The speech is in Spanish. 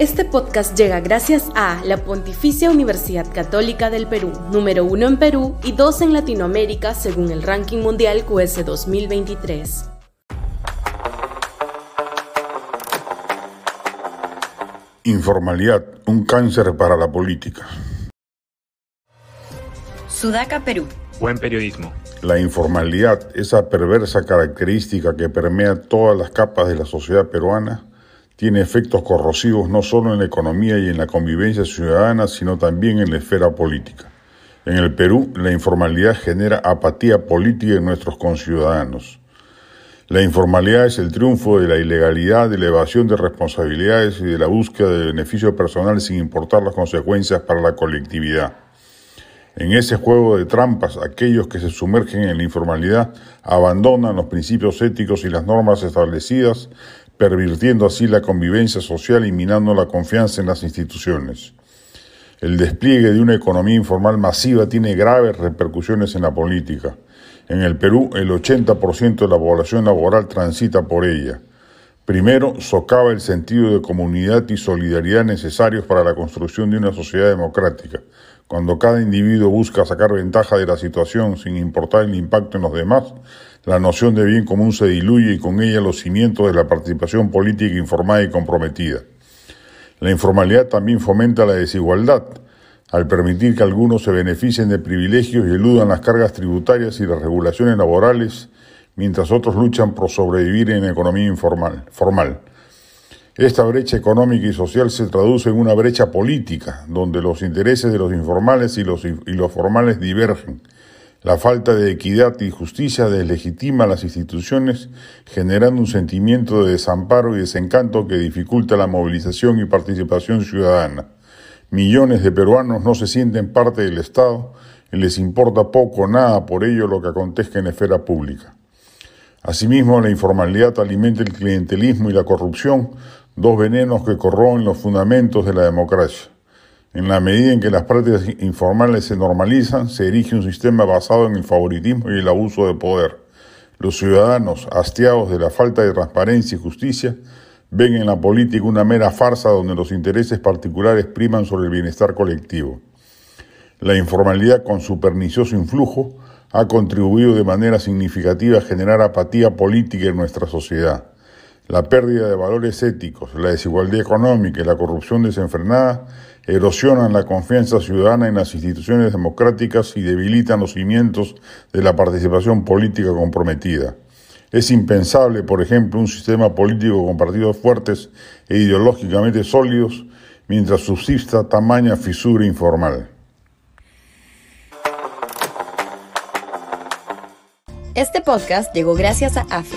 Este podcast llega gracias a la Pontificia Universidad Católica del Perú, número uno en Perú y dos en Latinoamérica según el ranking mundial QS 2023. Informalidad, un cáncer para la política. Sudaca, Perú. Buen periodismo. La informalidad, esa perversa característica que permea todas las capas de la sociedad peruana, tiene efectos corrosivos no solo en la economía y en la convivencia ciudadana, sino también en la esfera política. En el Perú, la informalidad genera apatía política en nuestros conciudadanos. La informalidad es el triunfo de la ilegalidad, de la evasión de responsabilidades y de la búsqueda de beneficio personal sin importar las consecuencias para la colectividad. En ese juego de trampas, aquellos que se sumergen en la informalidad abandonan los principios éticos y las normas establecidas, pervirtiendo así la convivencia social y minando la confianza en las instituciones. El despliegue de una economía informal masiva tiene graves repercusiones en la política. En el Perú, el 80% de la población laboral transita por ella. Primero, socava el sentido de comunidad y solidaridad necesarios para la construcción de una sociedad democrática. Cuando cada individuo busca sacar ventaja de la situación sin importar el impacto en los demás, la noción de bien común se diluye y con ella los cimientos de la participación política informada y comprometida. La informalidad también fomenta la desigualdad, al permitir que algunos se beneficien de privilegios y eludan las cargas tributarias y las regulaciones laborales, mientras otros luchan por sobrevivir en economía informal, formal. Esta brecha económica y social se traduce en una brecha política, donde los intereses de los informales y los, formales divergen. La falta de equidad y justicia deslegitima las instituciones, generando un sentimiento de desamparo y desencanto que dificulta la movilización y participación ciudadana. Millones de peruanos no se sienten parte del Estado y les importa poco o nada por ello lo que acontezca en la esfera pública. Asimismo, la informalidad alimenta el clientelismo y la corrupción, dos venenos que corroen los fundamentos de la democracia. En la medida en que las prácticas informales se normalizan, se erige un sistema basado en el favoritismo y el abuso de poder. Los ciudadanos, hastiados de la falta de transparencia y justicia, ven en la política una mera farsa donde los intereses particulares priman sobre el bienestar colectivo. La informalidad, con su pernicioso influjo, ha contribuido de manera significativa a generar apatía política en nuestra sociedad. La pérdida de valores éticos, la desigualdad económica y la corrupción desenfrenada erosionan la confianza ciudadana en las instituciones democráticas y debilitan los cimientos de la participación política comprometida. Es impensable, por ejemplo, un sistema político con partidos fuertes e ideológicamente sólidos mientras subsista tamaña fisura informal. Este podcast llegó gracias a AFE,